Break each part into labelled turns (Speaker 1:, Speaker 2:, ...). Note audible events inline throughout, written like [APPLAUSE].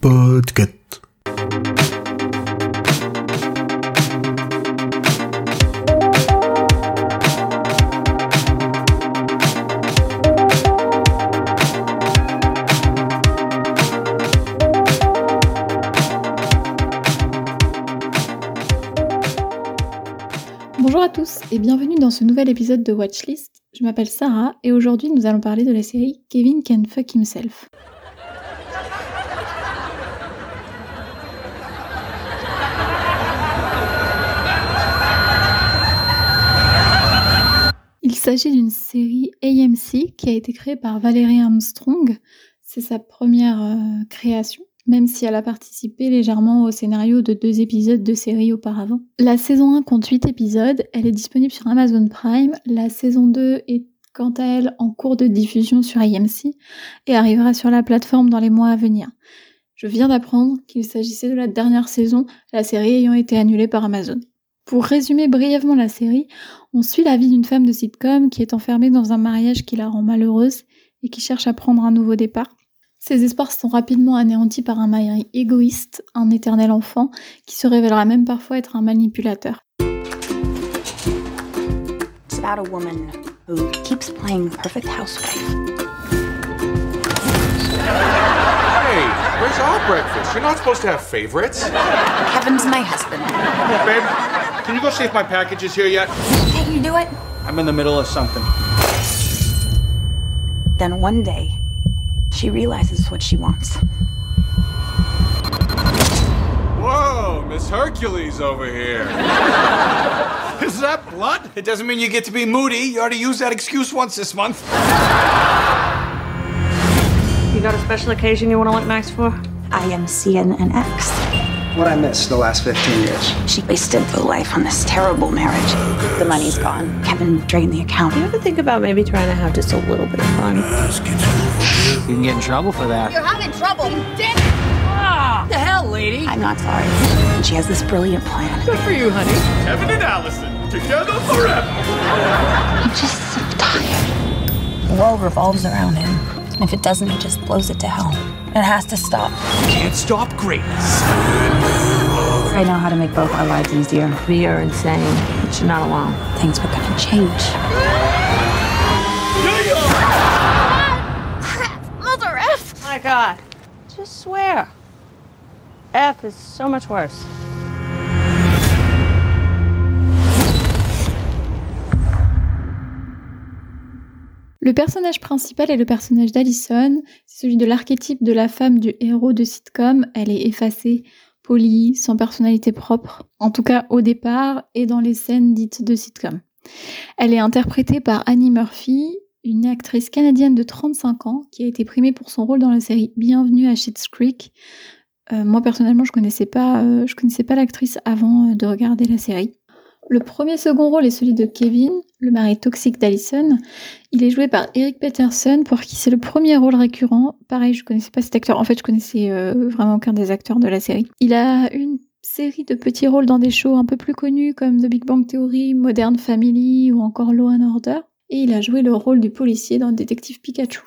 Speaker 1: Podcast.
Speaker 2: Bonjour à tous et bienvenue dans ce nouvel épisode de Watchlist. Je m'appelle Sarah et aujourd'hui nous allons parler de la série Kevin Can Fuck Himself. Il s'agit d'une série AMC qui a été créée par Valérie Armstrong. C'est sa première euh, création, même si elle a participé légèrement au scénario de deux épisodes de série auparavant. La saison 1 compte 8 épisodes, elle est disponible sur Amazon Prime. La saison 2 est quant à elle en cours de diffusion sur AMC et arrivera sur la plateforme dans les mois à venir. Je viens d'apprendre qu'il s'agissait de la dernière saison, la série ayant été annulée par Amazon. Pour résumer brièvement la série, on suit la vie d'une femme de sitcom qui est enfermée dans un mariage qui la rend malheureuse et qui cherche à prendre un nouveau départ. Ses espoirs sont rapidement anéantis par un mari égoïste, un éternel enfant, qui se révélera même parfois être un manipulateur.
Speaker 3: It's about a woman who keeps playing the perfect housewife.
Speaker 4: Hey, where's our breakfast? You're not supposed to have favorites.
Speaker 3: Kevin's my husband.
Speaker 4: Babe, can you go see if my package is here yet?
Speaker 3: Can't you do it?
Speaker 5: I'm in the middle of something.
Speaker 3: Then one day, she realizes what she wants.
Speaker 4: Whoa, Miss Hercules over here. [LAUGHS]
Speaker 5: Is that blood? It doesn't mean you get to be moody. You already used that excuse once this month.
Speaker 6: You got a special occasion you want to look nice for?
Speaker 3: I am seeing an ex.
Speaker 7: What I missed the last 15 years.
Speaker 3: She wasted her life on this terrible marriage. The money's gone. Kevin drained the account.
Speaker 6: You ever think about maybe trying to have just a little bit of fun?
Speaker 5: You can get in trouble for that.
Speaker 8: You're having trouble, you dick! Ah, the hell, lady?
Speaker 3: I'm not sorry. And she has this brilliant plan.
Speaker 6: Good for you, honey.
Speaker 4: Kevin and Allison, together forever.
Speaker 3: I'm just so tired. The world revolves around him. And if it doesn't, he just blows it to hell. It has to stop.
Speaker 5: Can't stop greatness.
Speaker 3: I know how to make both our lives easier.
Speaker 6: We are insane, but you're not alone.
Speaker 3: Things were gonna change. [LAUGHS]
Speaker 8: Mother F!
Speaker 6: My God. Just swear. F is so much worse.
Speaker 2: Le personnage principal est le personnage d'Alison, celui de l'archétype de la femme du héros de sitcom. Elle est effacée, polie, sans personnalité propre, en tout cas au départ et dans les scènes dites de sitcom. Elle est interprétée par Annie Murphy, une actrice canadienne de 35 ans qui a été primée pour son rôle dans la série Bienvenue à Schitt's Creek. Euh, moi personnellement, je connaissais pas, euh, je connaissais pas l'actrice avant euh, de regarder la série. Le premier second rôle est celui de Kevin, le mari toxique d'Alison. Il est joué par Eric Peterson, pour qui c'est le premier rôle récurrent. Pareil, je connaissais pas cet acteur. En fait, je connaissais euh, vraiment aucun des acteurs de la série. Il a une série de petits rôles dans des shows un peu plus connus comme The Big Bang Theory, Modern Family ou encore Law and Order. Et il a joué le rôle du policier dans Détective Pikachu.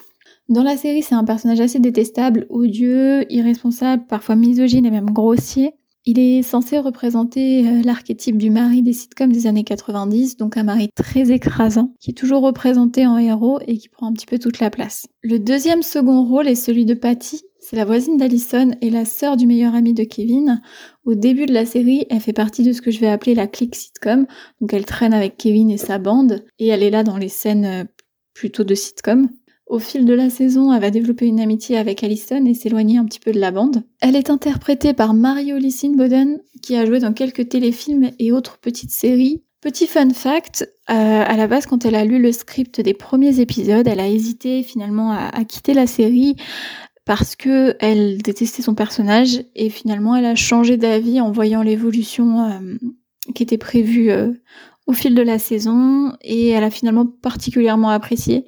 Speaker 2: Dans la série, c'est un personnage assez détestable, odieux, irresponsable, parfois misogyne et même grossier. Il est censé représenter euh, l'archétype du mari des sitcoms des années 90, donc un mari très écrasant, qui est toujours représenté en héros et qui prend un petit peu toute la place. Le deuxième second rôle est celui de Patty, c'est la voisine d'Allison et la sœur du meilleur ami de Kevin. Au début de la série, elle fait partie de ce que je vais appeler la clique sitcom, donc elle traîne avec Kevin et sa bande, et elle est là dans les scènes euh, plutôt de sitcom. Au fil de la saison, elle va développer une amitié avec Allison et s'éloigner un petit peu de la bande. Elle est interprétée par Mario Boden, qui a joué dans quelques téléfilms et autres petites séries. Petit fun fact, euh, à la base, quand elle a lu le script des premiers épisodes, elle a hésité finalement à, à quitter la série parce que elle détestait son personnage et finalement elle a changé d'avis en voyant l'évolution euh, qui était prévue euh, au fil de la saison et elle a finalement particulièrement apprécié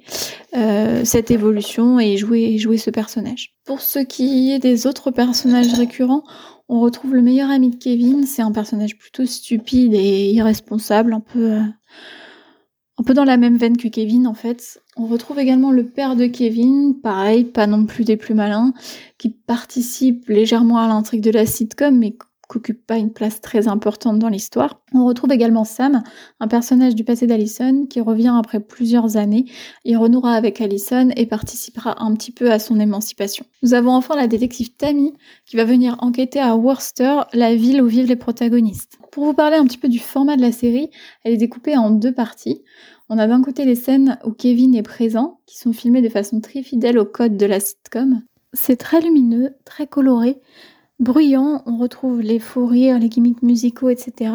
Speaker 2: euh, cette évolution et joué, joué ce personnage. Pour ce qui est des autres personnages récurrents, on retrouve le meilleur ami de Kevin, c'est un personnage plutôt stupide et irresponsable, un peu, euh, Un peu dans la même veine que Kevin, en fait. On retrouve également le père de Kevin, pareil, pas non plus des plus malins, qui participe légèrement à l'intrigue de la sitcom, mais qu'occupe pas une place très importante dans l'histoire. On retrouve également Sam, un personnage du passé d'Allison, qui revient après plusieurs années. Il renouera avec Allison et participera un petit peu à son émancipation. Nous avons enfin la détective Tammy, qui va venir enquêter à Worcester, la ville où vivent les protagonistes. Pour vous parler un petit peu du format de la série, elle est découpée en deux parties. On a d'un côté les scènes où Kevin est présent, qui sont filmées de façon très fidèle au code de la sitcom. C'est très lumineux, très coloré, bruyant, on retrouve les faux rires, les gimmicks musicaux, etc.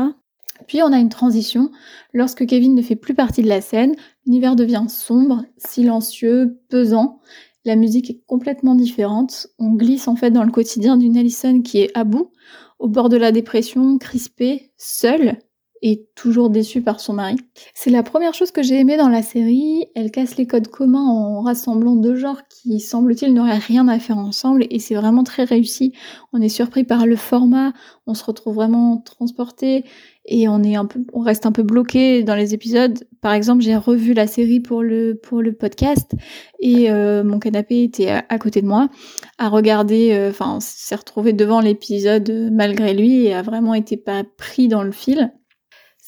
Speaker 2: Puis on a une transition. Lorsque Kevin ne fait plus partie de la scène, l'univers devient sombre, silencieux, pesant. La musique est complètement différente. On glisse en fait dans le quotidien d'une Allison qui est à bout, au bord de la dépression, crispée, seule, et toujours déçue par son mari. C'est la première chose que j'ai aimée dans la série. Elle casse les codes communs en rassemblant deux genres qui, semble-t-il, n'auraient rien à faire ensemble et c'est vraiment très réussi. On est surpris par le format, on se retrouve vraiment transporté et on est un peu, on reste un peu bloqué dans les épisodes. Par exemple, j'ai revu la série pour le pour le podcast et euh, mon canapé était à, côté de moi, à regarder, euh, enfin, s'est retrouvé devant l'épisode malgré lui et a vraiment été pas pris dans le fil.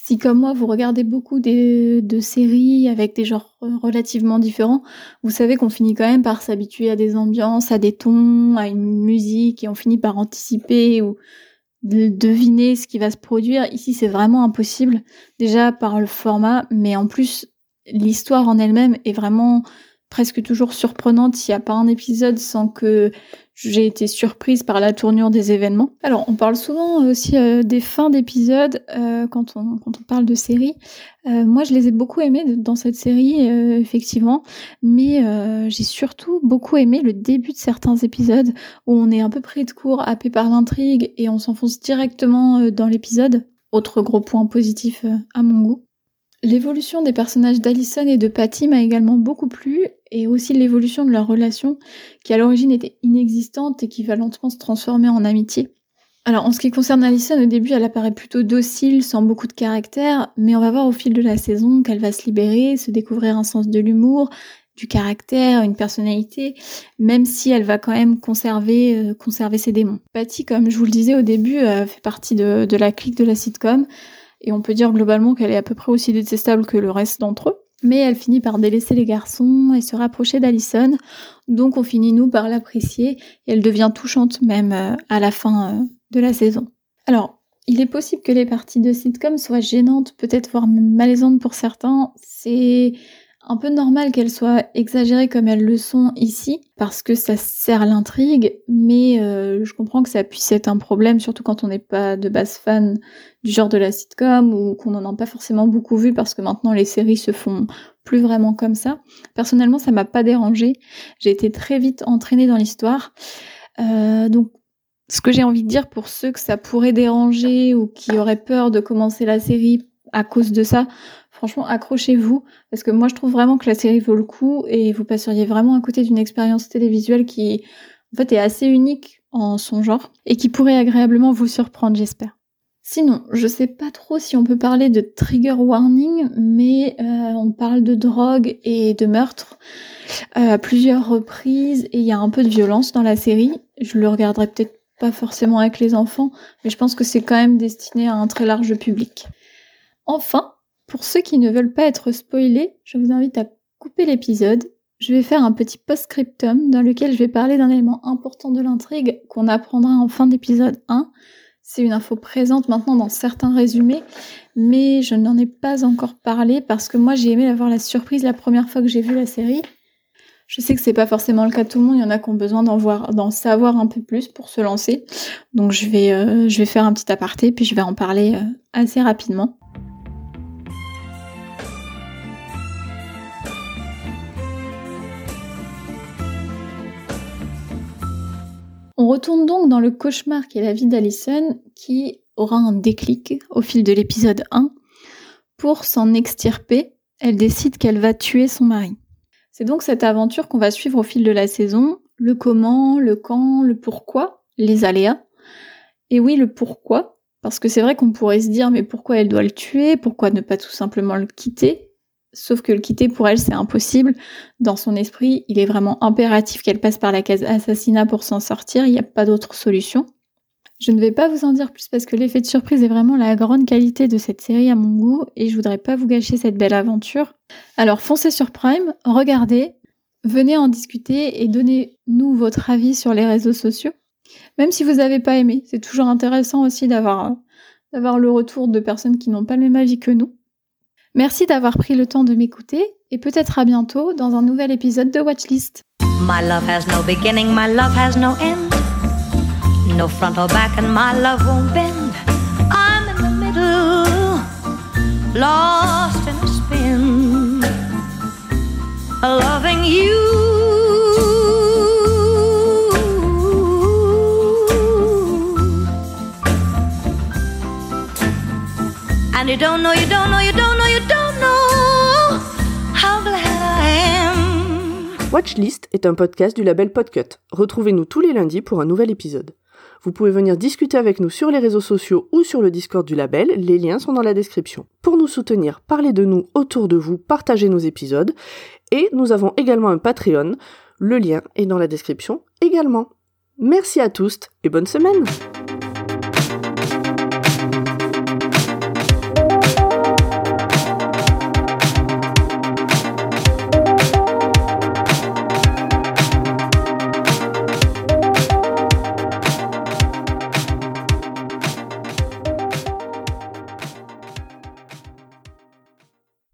Speaker 2: Si comme moi vous regardez beaucoup de séries avec des genres relativement différents, vous savez qu'on finit quand même par s'habituer à des ambiances, à des tons, à une musique et on finit par anticiper ou deviner ce qui va se produire. Ici c'est vraiment impossible, déjà par le format, mais en plus l'histoire en elle-même est vraiment presque toujours surprenante. Il n'y a pas un épisode sans que j'ai été surprise par la tournure des événements. Alors, on parle souvent aussi euh, des fins d'épisodes euh, quand, on, quand on parle de séries. Euh, moi, je les ai beaucoup aimées dans cette série, effectivement, mais j'ai surtout beaucoup aimé le début de certains épisodes où on est un peu pris de court, happé par l'intrigue et on s'enfonce directement dans l'épisode. Autre gros point positif à mon goût. L'évolution des personnages d'Alison et de Patty m'a également beaucoup plu, et aussi l'évolution de leur relation, qui à l'origine était inexistante et qui va lentement se transformer en amitié. Alors en ce qui concerne Alison, au début elle apparaît plutôt docile, sans beaucoup de caractère, mais on va voir au fil de la saison qu'elle va se libérer, se découvrir un sens de l'humour, du caractère, une personnalité, même si elle va quand même conserver, euh, conserver ses démons. Patty, comme je vous le disais au début, euh, fait partie de, de la clique de la sitcom. Et on peut dire globalement qu'elle est à peu près aussi détestable que le reste d'entre eux. Mais elle finit par délaisser les garçons et se rapprocher d'Alison. Donc on finit nous par l'apprécier et elle devient touchante même euh, à la fin euh, de la saison. Alors, il est possible que les parties de sitcom soient gênantes, peut-être voire malaisantes pour certains. C'est un peu normal qu'elles soient exagérées comme elles le sont ici, parce que ça sert l'intrigue, mais euh, je comprends que ça puisse être un problème, surtout quand on n'est pas de base fan du genre de la sitcom, ou qu'on n'en a pas forcément beaucoup vu, parce que maintenant les séries se font plus vraiment comme ça. Personnellement, ça m'a pas dérangé. J'ai été très vite entraînée dans l'histoire. Euh, donc ce que j'ai envie de dire pour ceux que ça pourrait déranger ou qui auraient peur de commencer la série à cause de ça, franchement, accrochez-vous, parce que moi je trouve vraiment que la série vaut le coup et vous passeriez vraiment à côté d'une expérience télévisuelle qui, en fait, est assez unique en son genre et qui pourrait agréablement vous surprendre, j'espère. Sinon, je sais pas trop si on peut parler de trigger warning, mais euh, on parle de drogue et de meurtre euh, à plusieurs reprises et il y a un peu de violence dans la série. Je le regarderai peut-être pas forcément avec les enfants, mais je pense que c'est quand même destiné à un très large public. Enfin, pour ceux qui ne veulent pas être spoilés, je vous invite à couper l'épisode. Je vais faire un petit post-scriptum dans lequel je vais parler d'un élément important de l'intrigue qu'on apprendra en fin d'épisode 1. C'est une info présente maintenant dans certains résumés, mais je n'en ai pas encore parlé parce que moi j'ai aimé avoir la surprise la première fois que j'ai vu la série. Je sais que c'est pas forcément le cas de tout le monde, il y en a qui ont besoin d'en voir, d'en savoir un peu plus pour se lancer. Donc je vais, euh, faire un petit aparté puis je vais en parler euh, assez rapidement. On retourne donc dans le cauchemar qui est la vie d'Alison, qui aura un déclic au fil de l'épisode 1. Pour s'en extirper, elle décide qu'elle va tuer son mari. C'est donc cette aventure qu'on va suivre au fil de la saison, le comment, le quand, le pourquoi, les aléas. Et oui, le pourquoi, parce que c'est vrai qu'on pourrait se dire mais pourquoi elle doit le tuer, pourquoi ne pas tout simplement le quitter? Sauf que le quitter pour elle, c'est impossible. Dans son esprit, il est vraiment impératif qu'elle passe par la case assassinat pour s'en sortir. Il n'y a pas d'autre solution. Je ne vais pas vous en dire plus parce que l'effet de surprise est vraiment la grande qualité de cette série à mon goût et je voudrais pas vous gâcher cette belle aventure. Alors foncez sur Prime, regardez, venez en discuter et donnez-nous votre avis sur les réseaux sociaux. Même si vous n'avez pas aimé, c'est toujours intéressant aussi d'avoir d'avoir le retour de personnes qui n'ont pas le même avis que nous. Merci d'avoir pris le temps de m'écouter et peut-être à bientôt dans un nouvel épisode de Watchlist.
Speaker 9: My love has no beginning, my love has no end. No front or back, and my love won't bend. I'm in the middle, lost in a spin, loving you. And you don't know, you don't know, you
Speaker 1: Watchlist est un podcast du label Podcut. Retrouvez-nous tous les lundis pour un nouvel épisode. Vous pouvez venir discuter avec nous sur les réseaux sociaux ou sur le Discord du label, les liens sont dans la description. Pour nous soutenir, parlez de nous autour de vous, partagez nos épisodes, et nous avons également un Patreon, le lien est dans la description également. Merci à tous et bonne semaine